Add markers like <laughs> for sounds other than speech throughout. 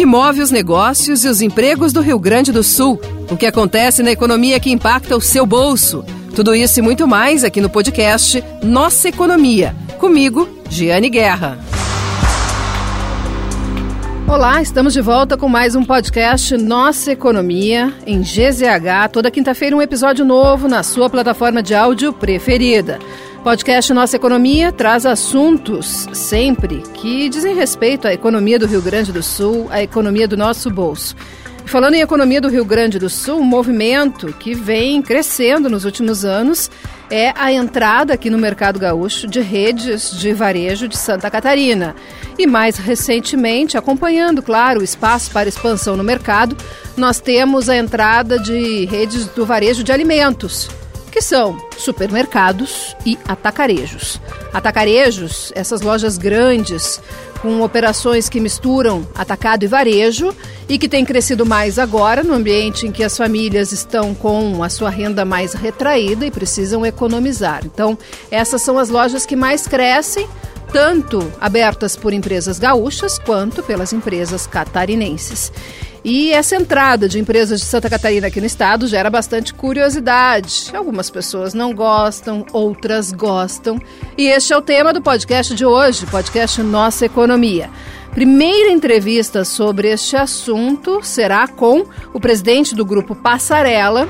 que move os negócios e os empregos do Rio Grande do Sul, o que acontece na economia que impacta o seu bolso. Tudo isso e muito mais aqui no podcast Nossa Economia. Comigo, Giane Guerra. Olá, estamos de volta com mais um podcast Nossa Economia em GZH. Toda quinta-feira um episódio novo na sua plataforma de áudio preferida. Podcast Nossa Economia traz assuntos sempre que dizem respeito à economia do Rio Grande do Sul, à economia do nosso bolso. Falando em economia do Rio Grande do Sul, um movimento que vem crescendo nos últimos anos é a entrada aqui no mercado gaúcho de redes de varejo de Santa Catarina. E mais recentemente, acompanhando, claro, o espaço para expansão no mercado, nós temos a entrada de redes do varejo de alimentos, que são supermercados e atacarejos. Atacarejos, essas lojas grandes com operações que misturam atacado e varejo e que têm crescido mais agora no ambiente em que as famílias estão com a sua renda mais retraída e precisam economizar. Então, essas são as lojas que mais crescem, tanto abertas por empresas gaúchas quanto pelas empresas catarinenses. E essa entrada de empresas de Santa Catarina aqui no estado gera bastante curiosidade. Algumas pessoas não gostam, outras gostam. E este é o tema do podcast de hoje, podcast Nossa Economia. Primeira entrevista sobre este assunto será com o presidente do grupo Passarela,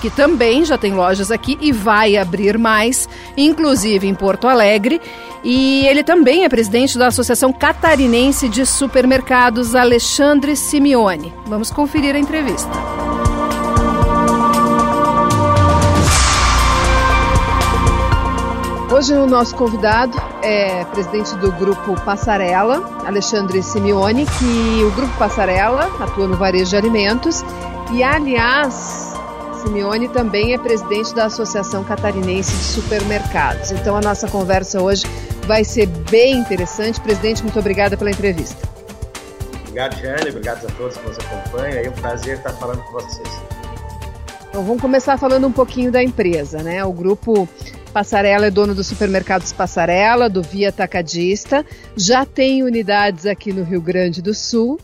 que também já tem lojas aqui e vai abrir mais, inclusive em Porto Alegre. E ele também é presidente da Associação Catarinense de Supermercados, Alexandre Simeone. Vamos conferir a entrevista. Hoje o nosso convidado é presidente do grupo Passarela, Alexandre Simeone, que o grupo Passarela atua no varejo de alimentos e, aliás, Simeone também é presidente da Associação Catarinense de Supermercados. Então a nossa conversa hoje vai ser bem interessante. Presidente, muito obrigada pela entrevista. Obrigado, Jane. Obrigado a todos que nos acompanham. É um prazer estar falando com vocês. Então vamos começar falando um pouquinho da empresa, né? O grupo Passarela é dono dos supermercados Passarela, do Via Tacadista, já tem unidades aqui no Rio Grande do Sul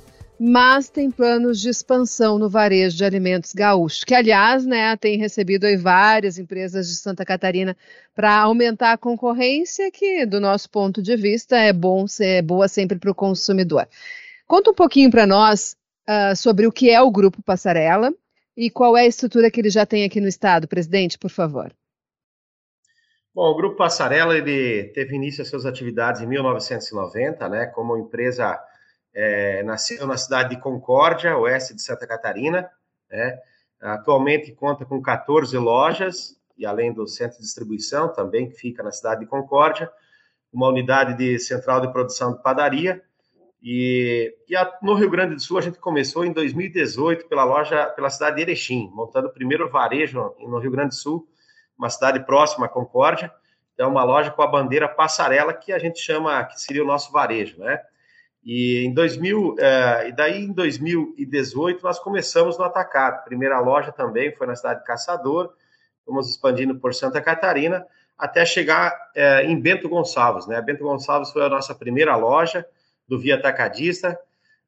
mas tem planos de expansão no varejo de alimentos gaúcho, que aliás, né, tem recebido várias empresas de Santa Catarina para aumentar a concorrência, que do nosso ponto de vista é bom, é boa sempre para o consumidor. Conta um pouquinho para nós uh, sobre o que é o Grupo Passarela e qual é a estrutura que ele já tem aqui no estado, presidente, por favor. Bom, o Grupo Passarela ele teve início às suas atividades em 1990, né, como empresa é, nasceu na cidade de Concórdia, oeste de Santa Catarina. Né? Atualmente conta com 14 lojas, e além do centro de distribuição, também que fica na cidade de Concórdia, uma unidade de central de produção de padaria. E, e a, no Rio Grande do Sul, a gente começou em 2018 pela loja, pela cidade de Erechim, montando o primeiro varejo no Rio Grande do Sul, uma cidade próxima a Concórdia. Então, uma loja com a bandeira passarela, que a gente chama, que seria o nosso varejo, né? E em 2000, é, e daí em 2018 nós começamos no atacado. Primeira loja também foi na cidade de Caçador, fomos expandindo por Santa Catarina até chegar é, em Bento Gonçalves, né? Bento Gonçalves foi a nossa primeira loja do Via Atacadista.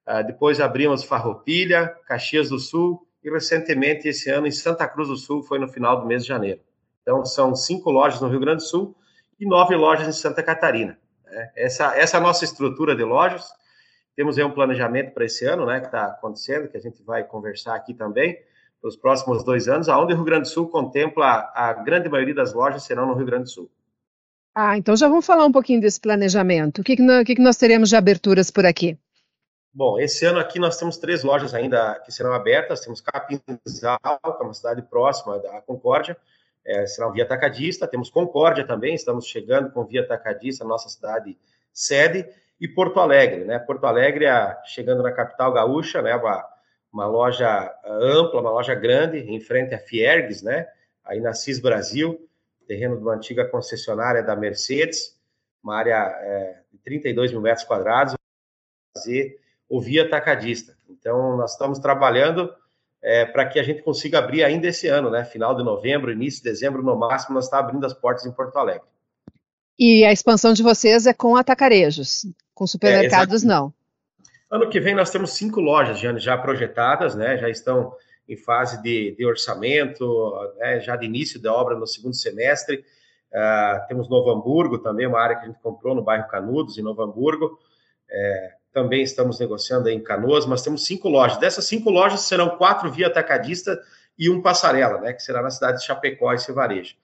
É, depois abrimos Farroupilha, Caxias do Sul e recentemente esse ano em Santa Cruz do Sul foi no final do mês de janeiro. Então são cinco lojas no Rio Grande do Sul e nove lojas em Santa Catarina. Né? Essa, essa é a nossa estrutura de lojas. Temos aí um planejamento para esse ano, né, que está acontecendo, que a gente vai conversar aqui também, para os próximos dois anos, aonde o Rio Grande do Sul contempla a grande maioria das lojas serão no Rio Grande do Sul. Ah, então já vamos falar um pouquinho desse planejamento. O que, que, que nós teremos de aberturas por aqui? Bom, esse ano aqui nós temos três lojas ainda que serão abertas. Temos Capinzal, que é uma cidade próxima da Concórdia, é, será um via atacadista. Temos Concórdia também, estamos chegando com via atacadista, nossa cidade sede e Porto Alegre, né? Porto Alegre, chegando na capital gaúcha, né? Uma, uma loja ah, ampla, uma loja grande, em frente à Fiergues, né? Aí na CIS Brasil, terreno de uma antiga concessionária da Mercedes, uma área é, de 32 mil metros quadrados, fazer o via atacadista. Então, nós estamos trabalhando é, para que a gente consiga abrir ainda esse ano, né? Final de novembro, início de dezembro, no máximo, nós estamos abrindo as portas em Porto Alegre. E a expansão de vocês é com atacarejos, com supermercados é, não. Ano que vem nós temos cinco lojas já, já projetadas, né? Já estão em fase de, de orçamento, né? já de início da obra no segundo semestre. Uh, temos Novo Hamburgo também, uma área que a gente comprou no bairro Canudos, em Novo Hamburgo. É, também estamos negociando em Canoas, mas temos cinco lojas. Dessas cinco lojas serão quatro via atacadista e um passarela, né? Que será na cidade de Chapecó e Cevarejo.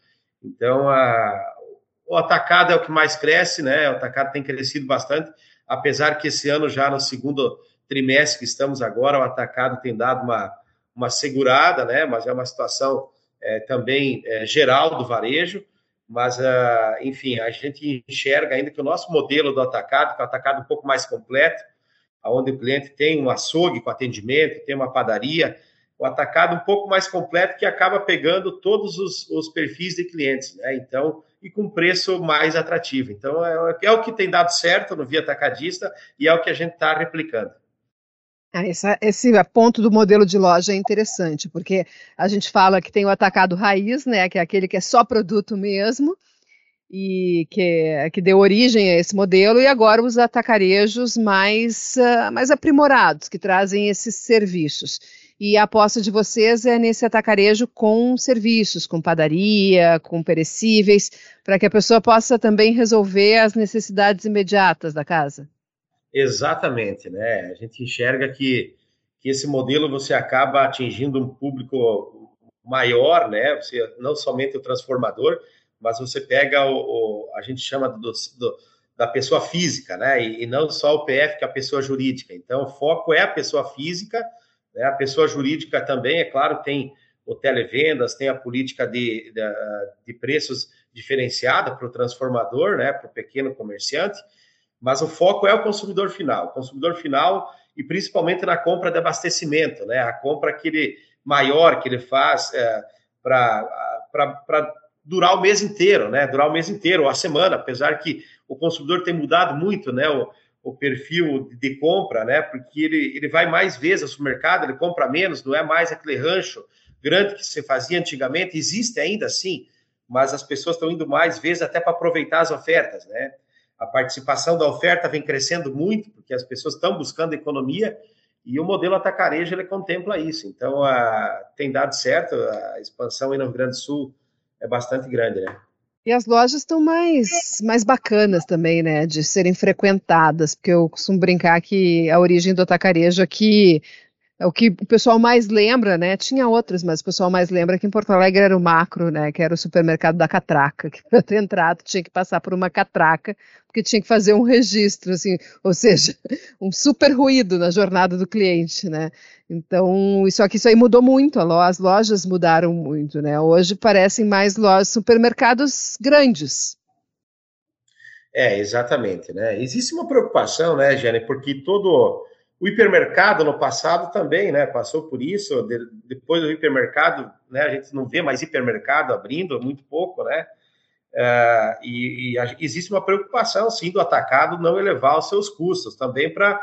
Então, a, o atacado é o que mais cresce, né? O atacado tem crescido bastante, apesar que esse ano, já no segundo trimestre que estamos agora, o atacado tem dado uma, uma segurada, né? Mas é uma situação é, também é, geral do varejo. Mas, uh, enfim, a gente enxerga ainda que o nosso modelo do atacado, que é um atacado um pouco mais completo, onde o cliente tem um açougue com atendimento, tem uma padaria, o atacado um pouco mais completo que acaba pegando todos os, os perfis de clientes, né? Então, e com preço mais atrativo. Então, é, é, o que tem dado certo no Via Atacadista e é o que a gente está replicando. Ah, esse, esse ponto do modelo de loja é interessante, porque a gente fala que tem o atacado raiz, né, que é aquele que é só produto mesmo, e que, que deu origem a esse modelo, e agora os atacarejos mais, uh, mais aprimorados, que trazem esses serviços. E a aposta de vocês é nesse atacarejo com serviços, com padaria, com perecíveis, para que a pessoa possa também resolver as necessidades imediatas da casa. Exatamente, né? A gente enxerga que, que esse modelo você acaba atingindo um público maior, né? Você não somente o transformador, mas você pega o, o a gente chama do, do, da pessoa física, né? E, e, não só o PF, que é a pessoa jurídica. Então, o foco é a pessoa física né? A pessoa jurídica também, é claro, tem o televendas, tem a política de, de, de preços diferenciada para o transformador, né, para o pequeno comerciante, mas o foco é o consumidor final. O consumidor final e principalmente na compra de abastecimento, né, a compra aquele maior que ele faz é, para durar o mês inteiro, né, durar o mês inteiro, ou a semana, apesar que o consumidor tem mudado muito, né, o, o perfil de compra, né? Porque ele, ele vai mais vezes ao supermercado, ele compra menos, não é mais aquele rancho grande que se fazia antigamente, existe ainda assim, mas as pessoas estão indo mais vezes até para aproveitar as ofertas, né? A participação da oferta vem crescendo muito, porque as pessoas estão buscando economia e o modelo atacarejo ele contempla isso. Então, a, tem dado certo, a expansão aí no Rio Grande do Sul é bastante grande, né? E as lojas estão mais, mais bacanas também, né, de serem frequentadas, porque eu costumo brincar que a origem do atacarejo aqui é o que o pessoal mais lembra, né? Tinha outras, mas o pessoal mais lembra que em Porto Alegre era o macro, né? Que era o supermercado da catraca, que para ter entrado tinha que passar por uma catraca, porque tinha que fazer um registro, assim, ou seja, um super ruído na jornada do cliente, né? Então, só que isso aí mudou muito, as lojas mudaram muito, né? Hoje parecem mais lojas, supermercados grandes. É, exatamente, né? Existe uma preocupação, né, Jane, porque todo o hipermercado no passado também, né, passou por isso. De, depois do hipermercado, né, a gente não vê mais hipermercado abrindo, muito pouco, né? É, e, e, existe uma preocupação, sim, do atacado não elevar os seus custos também para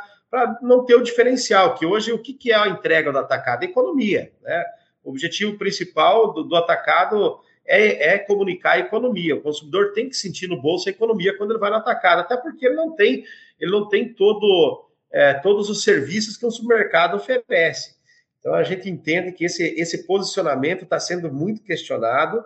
não ter o diferencial, que hoje o que, que é a entrega do atacado? Economia, né? O objetivo principal do, do atacado é, é, comunicar a economia. O consumidor tem que sentir no bolso a economia quando ele vai no atacado, até porque ele não tem, ele não tem todo é, todos os serviços que um supermercado oferece. Então a gente entende que esse, esse posicionamento está sendo muito questionado,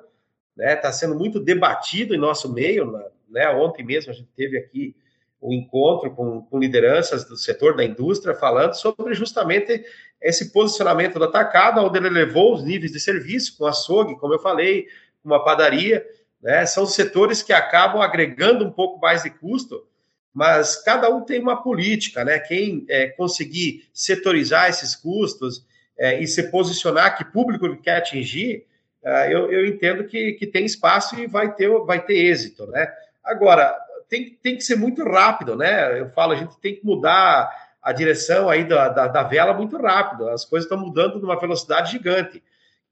está né, sendo muito debatido em nosso meio. Né, ontem mesmo a gente teve aqui um encontro com, com, lideranças do setor da indústria falando sobre justamente esse posicionamento do atacado, onde ele elevou os níveis de serviço, com açougue, como eu falei, com uma padaria. Né, são setores que acabam agregando um pouco mais de custo mas cada um tem uma política, né? Quem é, conseguir setorizar esses custos é, e se posicionar que público ele quer atingir, é, eu, eu, entendo que, que tem espaço e vai ter, vai ter êxito, né? Agora, tem, tem que ser muito rápido, né? Eu falo, a gente tem que mudar a direção aí da, da, da vela muito rápido, as coisas estão mudando numa velocidade gigante.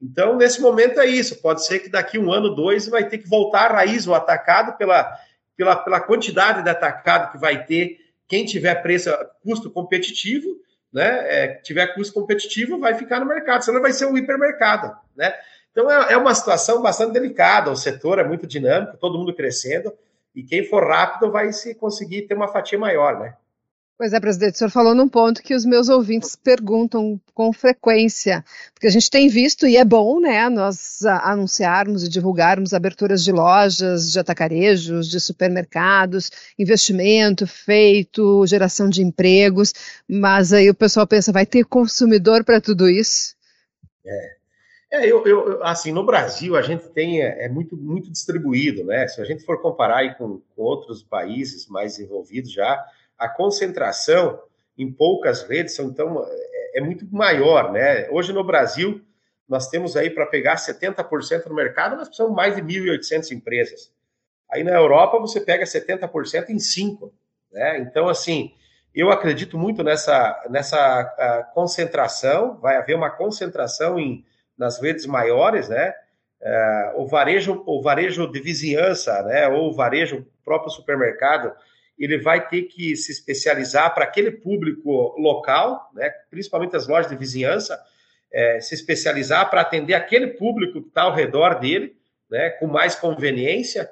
Então, nesse momento é isso. Pode ser que daqui um ano, dois, vai ter que voltar à raiz, o atacado pela, pela, pela quantidade de atacado que vai ter, quem tiver preço, custo competitivo, né? É, tiver custo competitivo, vai ficar no mercado, senão vai ser um hipermercado, né? Então é, é uma situação bastante delicada, o setor é muito dinâmico, todo mundo crescendo, e quem for rápido vai se conseguir ter uma fatia maior, né? Pois é, presidente, o senhor falou num ponto que os meus ouvintes perguntam com frequência, porque a gente tem visto, e é bom, né, nós anunciarmos e divulgarmos aberturas de lojas, de atacarejos, de supermercados, investimento feito, geração de empregos, mas aí o pessoal pensa, vai ter consumidor para tudo isso? É. É, eu, eu, assim, no Brasil a gente tem, é, é, muito, muito distribuído, né? Se a gente for comparar com, com outros países mais desenvolvidos já, a concentração em poucas redes são, então é, é muito maior, né? Hoje no Brasil nós temos aí para pegar 70% no mercado, nós precisamos mais de 1.800 empresas. Aí na Europa você pega 70% em 5, né? Então assim, eu acredito muito nessa nessa concentração, vai haver uma concentração em nas redes maiores, né? Uh, o varejo, o varejo de vizinhança, né? Ou o varejo próprio supermercado, ele vai ter que se especializar para aquele público local, né, principalmente as lojas de vizinhança, é, se especializar para atender aquele público que está ao redor dele, né, com mais conveniência,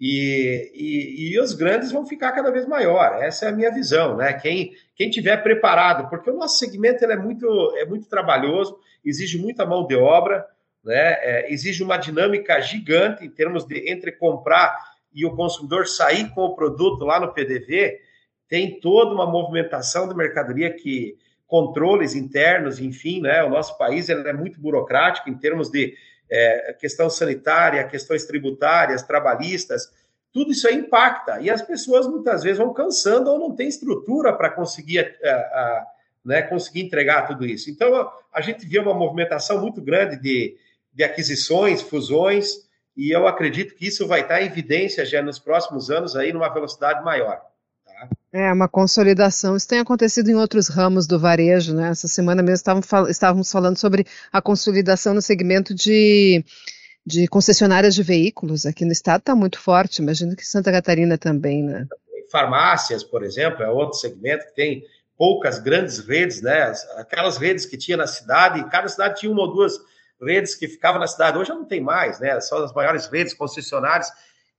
e, e, e, os grandes vão ficar cada vez maior. Essa é a minha visão, né? Quem quem tiver preparado, porque o nosso segmento é muito é muito trabalhoso, exige muita mão de obra, né? É, exige uma dinâmica gigante em termos de entre comprar e o consumidor sair com o produto lá no PDV, tem toda uma movimentação de mercadoria que controles internos, enfim, né? O nosso país é muito burocrático em termos de é, questão sanitária, questões tributárias, trabalhistas, tudo isso aí impacta. E as pessoas muitas vezes vão cansando ou não tem estrutura para conseguir, a, a, né, conseguir entregar tudo isso. Então, a gente vê uma movimentação muito grande de, de aquisições, fusões, e eu acredito que isso vai estar em evidência já nos próximos anos aí numa velocidade maior. Tá? É, uma consolidação. Isso tem acontecido em outros ramos do varejo, né? Essa semana mesmo estávamos falando sobre a consolidação no segmento de, de concessionárias de veículos. Aqui no estado está muito forte, imagino que Santa Catarina também, né? Farmácias, por exemplo, é outro segmento que tem poucas grandes redes, né? Aquelas redes que tinha na cidade, cada cidade tinha uma ou duas redes que ficavam na cidade. Hoje não tem mais, né? Só as maiores redes concessionárias.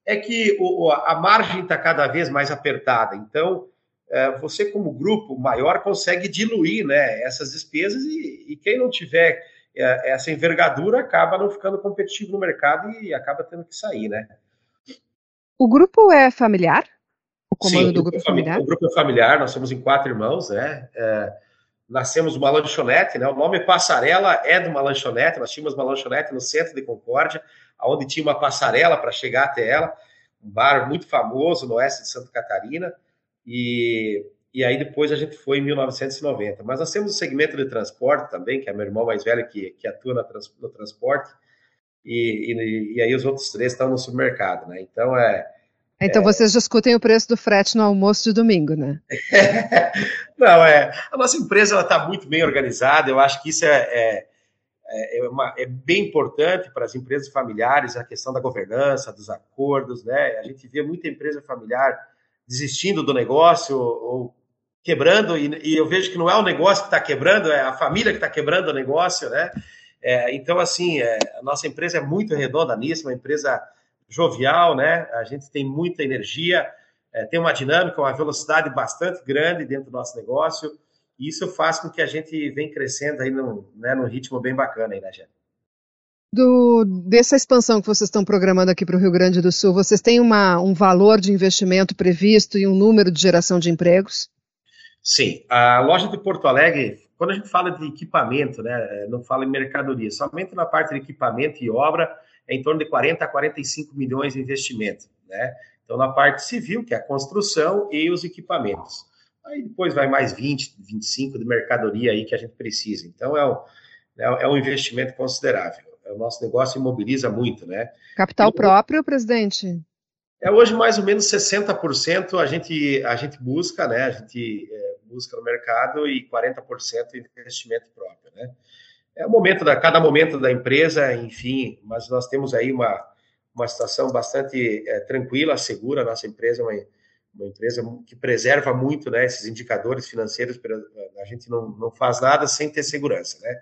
É que o, a margem está cada vez mais apertada. Então, é, você, como grupo maior, consegue diluir né, essas despesas e, e quem não tiver é, essa envergadura acaba não ficando competitivo no mercado e acaba tendo que sair, né? O grupo é familiar? O comando Sim, do grupo é familiar? O grupo é familiar, nós somos em quatro irmãos, né? É, nascemos uma lanchonete, né? O nome Passarela é de uma lanchonete. Nós tínhamos uma lanchonete no centro de Concórdia, onde tinha uma passarela para chegar até ela, um bar muito famoso no oeste de Santa Catarina. E, e aí depois a gente foi em 1990. Mas nós temos o segmento de transporte também, que é meu irmão mais velho que, que atua no transporte. E, e, e, aí os outros três estão no supermercado, né? Então é então é... vocês discutem o preço do frete no almoço de domingo, né? <laughs> Não, é. A nossa empresa está muito bem organizada. Eu acho que isso é, é, é, é, uma, é, bem importante para as empresas familiares, a questão da governança, dos acordos, né? A gente vê muita empresa familiar desistindo do negócio ou quebrando, e, e eu vejo que não é o negócio que está quebrando, é a família que está quebrando o negócio, né? É, então, assim, é, a nossa empresa é muito redonda nisso, uma empresa jovial, né? A gente tem muita energia, é, tem uma dinâmica, uma velocidade bastante grande dentro do nosso negócio, e isso faz com que a gente venha crescendo aí num, né, num ritmo bem bacana aí, né, gente? Do, dessa expansão que vocês estão programando aqui para o Rio Grande do Sul, vocês têm uma, um valor de investimento previsto e um número de geração de empregos? Sim, a loja de Porto Alegre, quando a gente fala de equipamento, né, não fala em mercadoria, somente na parte de equipamento e obra, é em torno de 40 a 45 milhões de investimento, né? Então, na parte civil, que é a construção e os equipamentos. Aí depois vai mais 20, 25 de mercadoria aí que a gente precisa. Então, é um, é, é um investimento considerável. O nosso negócio imobiliza muito, né? Capital próprio, presidente? É hoje mais ou menos 60% a gente, a gente busca, né? A gente é, busca no mercado e 40% investimento próprio, né? É o momento da cada momento da empresa, enfim, mas nós temos aí uma, uma situação bastante é, tranquila, segura. Nossa empresa é uma, uma empresa que preserva muito né, esses indicadores financeiros. A gente não, não faz nada sem ter segurança, né?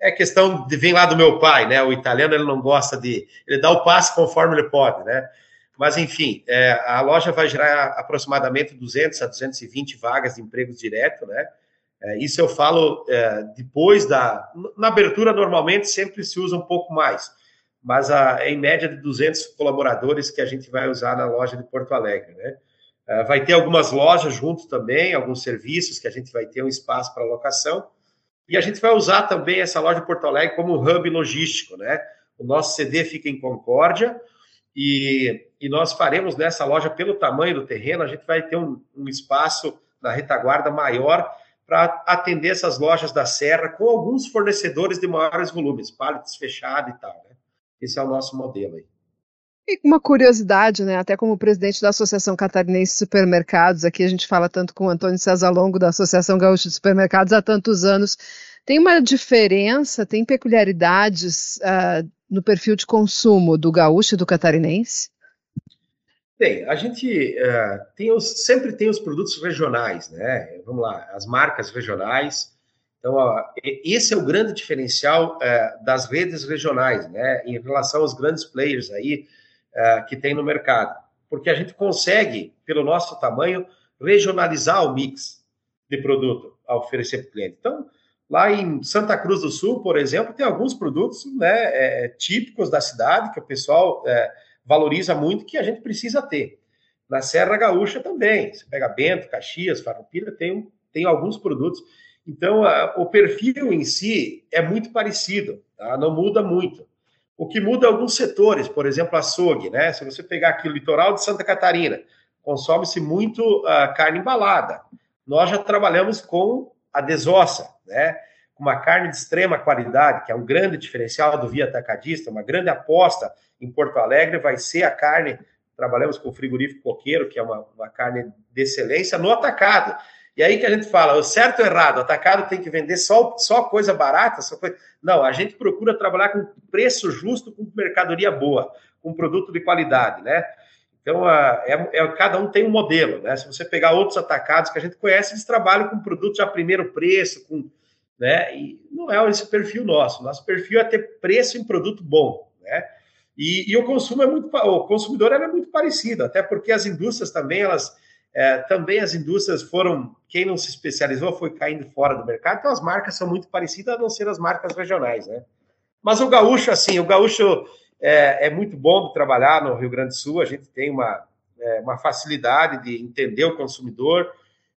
É questão de vem lá do meu pai, né? O italiano ele não gosta de, ele dá o passe conforme ele pode, né? Mas, enfim, é, a loja vai gerar aproximadamente 200 a 220 vagas de emprego direto, né? É, isso eu falo é, depois da. Na abertura, normalmente, sempre se usa um pouco mais, mas a, é em média de 200 colaboradores que a gente vai usar na loja de Porto Alegre, né? É, vai ter algumas lojas junto também, alguns serviços que a gente vai ter um espaço para locação. E a gente vai usar também essa loja de Porto Alegre como hub logístico, né? O nosso CD fica em Concórdia e, e nós faremos nessa loja, pelo tamanho do terreno, a gente vai ter um, um espaço na retaguarda maior para atender essas lojas da Serra com alguns fornecedores de maiores volumes, pallets fechado e tal. Né? Esse é o nosso modelo aí. E uma curiosidade, né? Até como presidente da Associação Catarinense de Supermercados, aqui a gente fala tanto com o Antônio César Longo da Associação Gaúcha de Supermercados há tantos anos. Tem uma diferença, tem peculiaridades uh, no perfil de consumo do gaúcho e do catarinense? Tem, a gente uh, tem os, sempre tem os produtos regionais, né? Vamos lá, as marcas regionais. Então, esse é o grande diferencial uh, das redes regionais, né? Em relação aos grandes players aí uh, que tem no mercado. Porque a gente consegue, pelo nosso tamanho, regionalizar o mix de produto a oferecer para o cliente. Então, lá em Santa Cruz do Sul, por exemplo, tem alguns produtos né, é, típicos da cidade que o pessoal é, valoriza muito que a gente precisa ter. Na Serra Gaúcha também. Você pega Bento, Caxias, Farroupilha, tem, tem alguns produtos. Então, a, o perfil em si é muito parecido, tá? não muda muito. O que muda é alguns setores, por exemplo, açougue, né? Se você pegar aqui o litoral de Santa Catarina, consome-se muito uh, carne embalada. Nós já trabalhamos com a desossa, né? Uma carne de extrema qualidade, que é um grande diferencial do Via Atacadista, uma grande aposta em Porto Alegre vai ser a carne. Trabalhamos com o frigorífico coqueiro, que é uma, uma carne de excelência, no atacado. E aí que a gente fala, o certo ou errado, atacado tem que vender só, só coisa barata? Só coisa... Não, a gente procura trabalhar com preço justo, com mercadoria boa, com produto de qualidade, né? Então, é, é, cada um tem um modelo, né? Se você pegar outros atacados que a gente conhece, eles trabalham com produtos a primeiro preço, com, né? E não é esse perfil nosso. Nosso perfil é ter preço em produto bom, né? E, e, o consumo é muito, o consumidor é muito parecido, até porque as indústrias também, elas, é, também as indústrias foram, quem não se especializou foi caindo fora do mercado, então as marcas são muito parecidas, a não ser as marcas regionais, né? Mas o gaúcho, assim, o gaúcho é, é muito bom de trabalhar no Rio Grande do Sul, a gente tem uma, é, uma facilidade de entender o consumidor,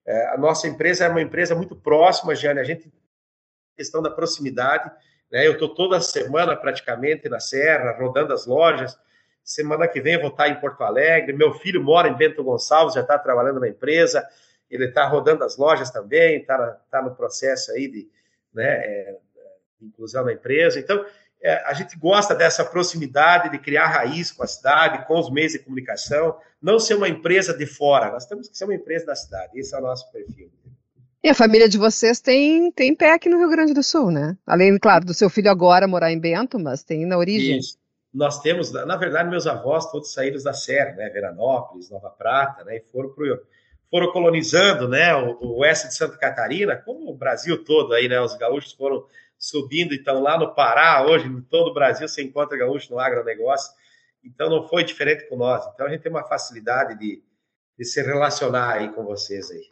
é, a nossa empresa é uma empresa muito próxima, Jane, a gente, questão da proximidade, né? Eu estou toda semana praticamente na Serra, rodando as lojas. Semana que vem eu vou estar em Porto Alegre. Meu filho mora em Bento Gonçalves, já está trabalhando na empresa. Ele está rodando as lojas também, está tá no processo aí de, né, é, de inclusão na empresa. Então, é, a gente gosta dessa proximidade, de criar raiz com a cidade, com os meios de comunicação, não ser uma empresa de fora, nós temos que ser uma empresa da cidade, esse é o nosso perfil. E a família de vocês tem, tem pé aqui no Rio Grande do Sul, né? Além, claro, do seu filho agora morar em Bento, mas tem na origem. Isso. Nós temos, na verdade, meus avós todos saíram da Serra, né? Veranópolis, Nova Prata, né? E foram, pro, foram colonizando, né? O, o oeste de Santa Catarina, como o Brasil todo aí, né? Os gaúchos foram subindo, então lá no Pará, hoje, em todo o Brasil, você encontra gaúcho no agronegócio. Então não foi diferente com nós. Então a gente tem uma facilidade de, de se relacionar aí com vocês aí.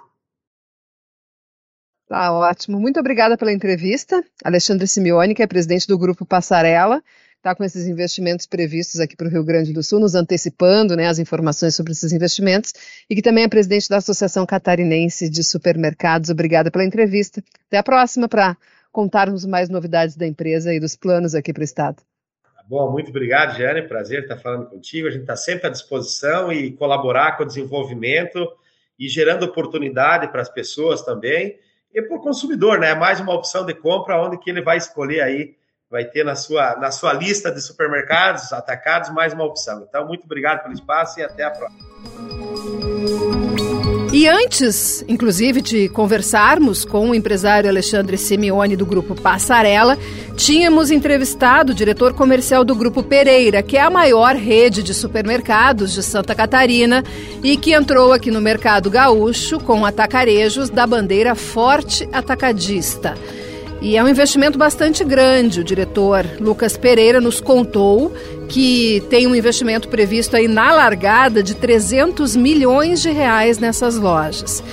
Tá ótimo. Muito obrigada pela entrevista. Alexandre Simeone, que é presidente do Grupo Passarela, está com esses investimentos previstos aqui para o Rio Grande do Sul, nos antecipando né, as informações sobre esses investimentos, e que também é presidente da Associação Catarinense de Supermercados. Obrigada pela entrevista. Até a próxima para contarmos mais novidades da empresa e dos planos aqui para o Estado. Tá bom, muito obrigado, Jane. Prazer estar falando contigo. A gente está sempre à disposição e colaborar com o desenvolvimento e gerando oportunidade para as pessoas também e para o consumidor, né? É mais uma opção de compra onde que ele vai escolher aí, vai ter na sua, na sua lista de supermercados, atacados, mais uma opção. Então, muito obrigado pelo espaço e até a próxima. E antes, inclusive, de conversarmos com o empresário Alexandre Simeone do Grupo Passarela, tínhamos entrevistado o diretor comercial do Grupo Pereira, que é a maior rede de supermercados de Santa Catarina e que entrou aqui no mercado gaúcho com atacarejos da bandeira Forte Atacadista. E é um investimento bastante grande. O diretor Lucas Pereira nos contou que tem um investimento previsto aí na largada de 300 milhões de reais nessas lojas.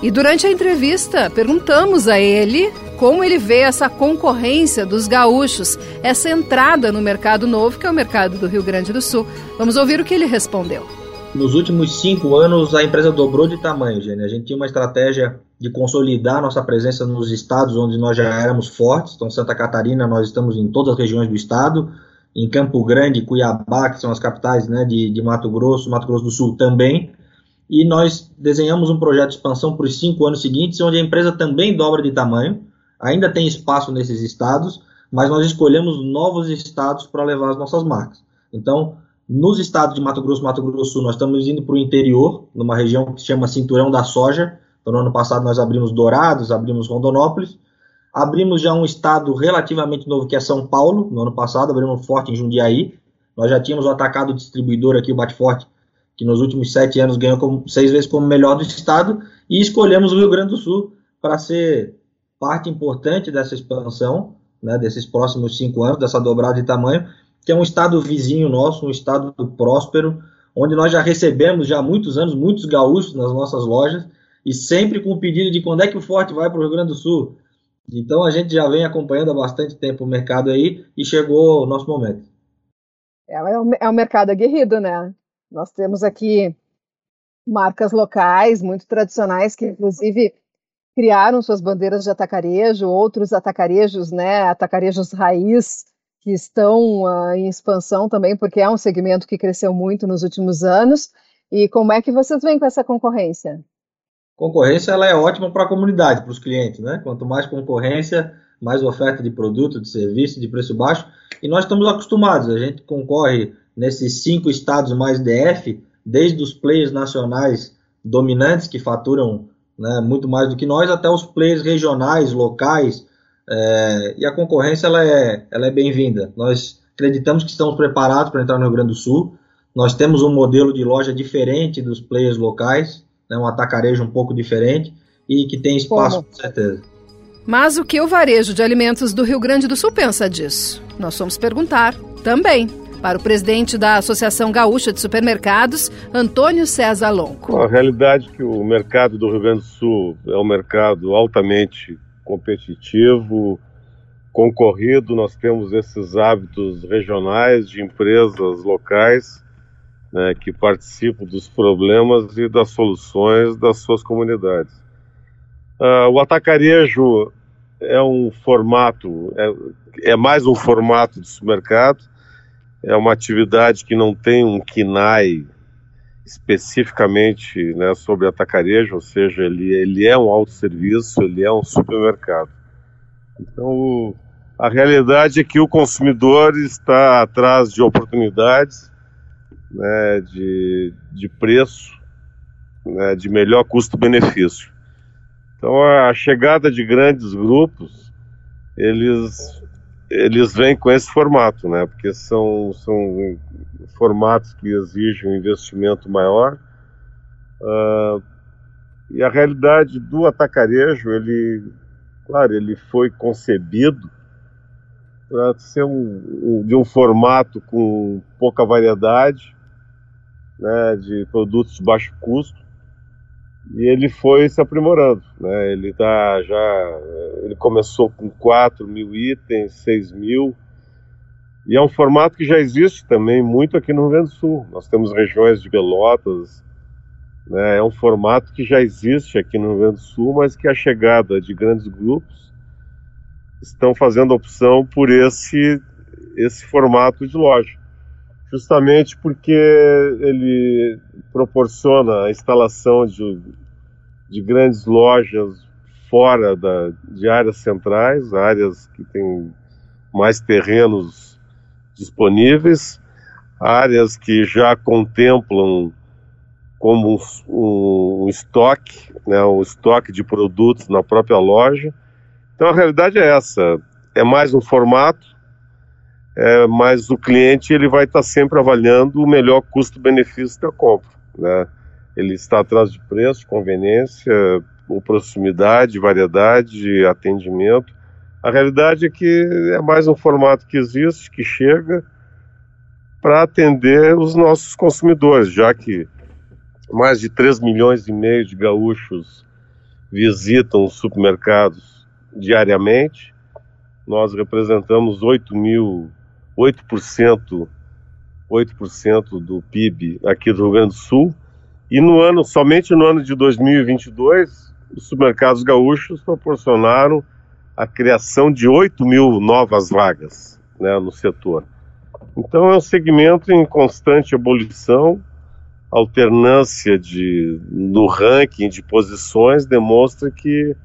E durante a entrevista, perguntamos a ele como ele vê essa concorrência dos gaúchos, essa entrada no mercado novo, que é o mercado do Rio Grande do Sul. Vamos ouvir o que ele respondeu. Nos últimos cinco anos, a empresa dobrou de tamanho, Gênia. A gente tinha uma estratégia de consolidar nossa presença nos estados onde nós já éramos fortes. Então, Santa Catarina, nós estamos em todas as regiões do estado. Em Campo Grande, Cuiabá, que são as capitais né, de, de Mato Grosso, Mato Grosso do Sul também e nós desenhamos um projeto de expansão para os cinco anos seguintes, onde a empresa também dobra de tamanho, ainda tem espaço nesses estados, mas nós escolhemos novos estados para levar as nossas marcas. Então, nos estados de Mato Grosso Mato Grosso do Sul, nós estamos indo para o interior, numa região que se chama Cinturão da Soja. Então, no ano passado, nós abrimos Dourados, abrimos Rondonópolis. Abrimos já um estado relativamente novo, que é São Paulo. No ano passado, abrimos Forte em Jundiaí. Nós já tínhamos o atacado distribuidor aqui, o Bateforte, que nos últimos sete anos ganhou como, seis vezes como melhor do estado, e escolhemos o Rio Grande do Sul para ser parte importante dessa expansão, né, desses próximos cinco anos, dessa dobrada de tamanho, que é um estado vizinho nosso, um estado próspero, onde nós já recebemos já há muitos anos muitos gaúchos nas nossas lojas, e sempre com o pedido de quando é que o Forte vai para o Rio Grande do Sul. Então a gente já vem acompanhando há bastante tempo o mercado aí e chegou o nosso momento. É, é um mercado aguerrido, né? Nós temos aqui marcas locais muito tradicionais que, inclusive, criaram suas bandeiras de atacarejo, outros atacarejos, né, atacarejos raiz, que estão uh, em expansão também, porque é um segmento que cresceu muito nos últimos anos. E como é que vocês vêm com essa concorrência? Concorrência ela é ótima para a comunidade, para os clientes, né? Quanto mais concorrência, mais oferta de produto, de serviço, de preço baixo. E nós estamos acostumados, a gente concorre nesses cinco estados mais DF, desde os players nacionais dominantes que faturam né, muito mais do que nós, até os players regionais, locais, é, e a concorrência ela é, ela é bem-vinda. Nós acreditamos que estamos preparados para entrar no Rio Grande do Sul. Nós temos um modelo de loja diferente dos players locais, né, um atacarejo um pouco diferente e que tem espaço, Como? com certeza. Mas o que o varejo de alimentos do Rio Grande do Sul pensa disso? Nós fomos perguntar também para o presidente da Associação Gaúcha de Supermercados, Antônio César Lonco. A realidade é que o mercado do Rio Grande do Sul é um mercado altamente competitivo, concorrido, nós temos esses hábitos regionais de empresas locais né, que participam dos problemas e das soluções das suas comunidades. Uh, o atacarejo é um formato, é, é mais um formato de supermercado, é uma atividade que não tem um KINAI especificamente né, sobre atacarejo, ou seja, ele, ele é um autosserviço, ele é um supermercado. Então, a realidade é que o consumidor está atrás de oportunidades, né, de, de preço, né, de melhor custo-benefício. Então, a chegada de grandes grupos, eles eles vêm com esse formato, né? Porque são, são formatos que exigem um investimento maior. Uh, e a realidade do atacarejo, ele, claro, ele foi concebido para ser um, um, de um formato com pouca variedade, né, de produtos de baixo custo, e ele foi se aprimorando, né? Ele tá já, ele começou com 4 mil itens, 6 mil, e é um formato que já existe também muito aqui no Rio Grande do Sul. Nós temos regiões de Pelotas, né? É um formato que já existe aqui no Rio Grande do Sul, mas que a chegada de grandes grupos estão fazendo opção por esse esse formato de loja justamente porque ele proporciona a instalação de, de grandes lojas fora da, de áreas centrais, áreas que têm mais terrenos disponíveis, áreas que já contemplam como um, um estoque, né, um estoque de produtos na própria loja. Então a realidade é essa, é mais um formato é, mas o cliente ele vai estar sempre avaliando o melhor custo-benefício da compra. Né? Ele está atrás de preço, conveniência, proximidade, variedade, atendimento. A realidade é que é mais um formato que existe, que chega para atender os nossos consumidores, já que mais de 3 milhões e meio de gaúchos visitam os supermercados diariamente. Nós representamos 8 mil, 8%, 8% do PIB aqui do Rio Grande do Sul. E no ano, somente no ano de 2022, os supermercados gaúchos proporcionaram a criação de 8 mil novas vagas né, no setor. Então é um segmento em constante ebulição, alternância de, no ranking de posições demonstra que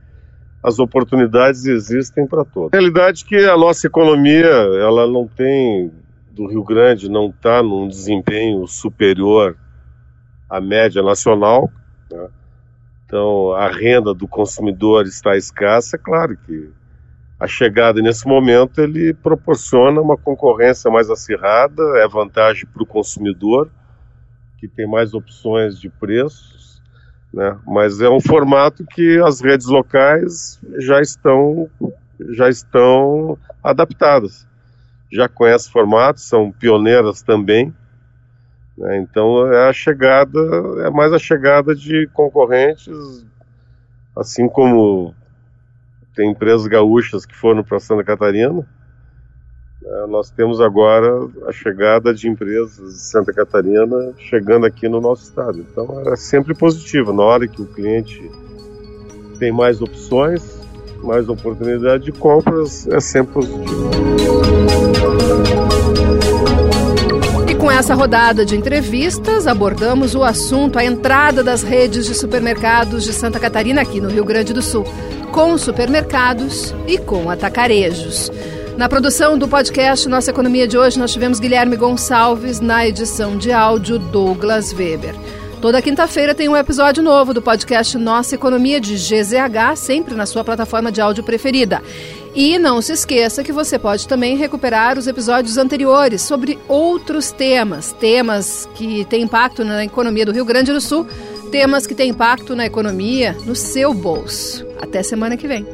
as oportunidades existem para todos. A realidade é que a nossa economia ela não tem do Rio Grande não está num desempenho superior à média nacional. Né? Então a renda do consumidor está escassa, é claro que a chegada nesse momento ele proporciona uma concorrência mais acirrada, é vantagem para o consumidor, que tem mais opções de preços, né? mas é um formato que as redes locais já estão, já estão adaptadas. Já conhecem o formato, são pioneiras também, né? então é a chegada, é mais a chegada de concorrentes, assim como tem empresas gaúchas que foram para Santa Catarina. É, nós temos agora a chegada de empresas de Santa Catarina chegando aqui no nosso estado. Então é sempre positivo. Na hora que o cliente tem mais opções, mais oportunidade de compras, é sempre positivo. E com essa rodada de entrevistas, abordamos o assunto, a entrada das redes de supermercados de Santa Catarina aqui no Rio Grande do Sul com supermercados e com atacarejos. Na produção do podcast Nossa Economia de hoje, nós tivemos Guilherme Gonçalves, na edição de áudio Douglas Weber. Toda quinta-feira tem um episódio novo do podcast Nossa Economia de GZH, sempre na sua plataforma de áudio preferida. E não se esqueça que você pode também recuperar os episódios anteriores sobre outros temas, temas que têm impacto na economia do Rio Grande do Sul temas que têm impacto na economia no seu bolso. Até semana que vem.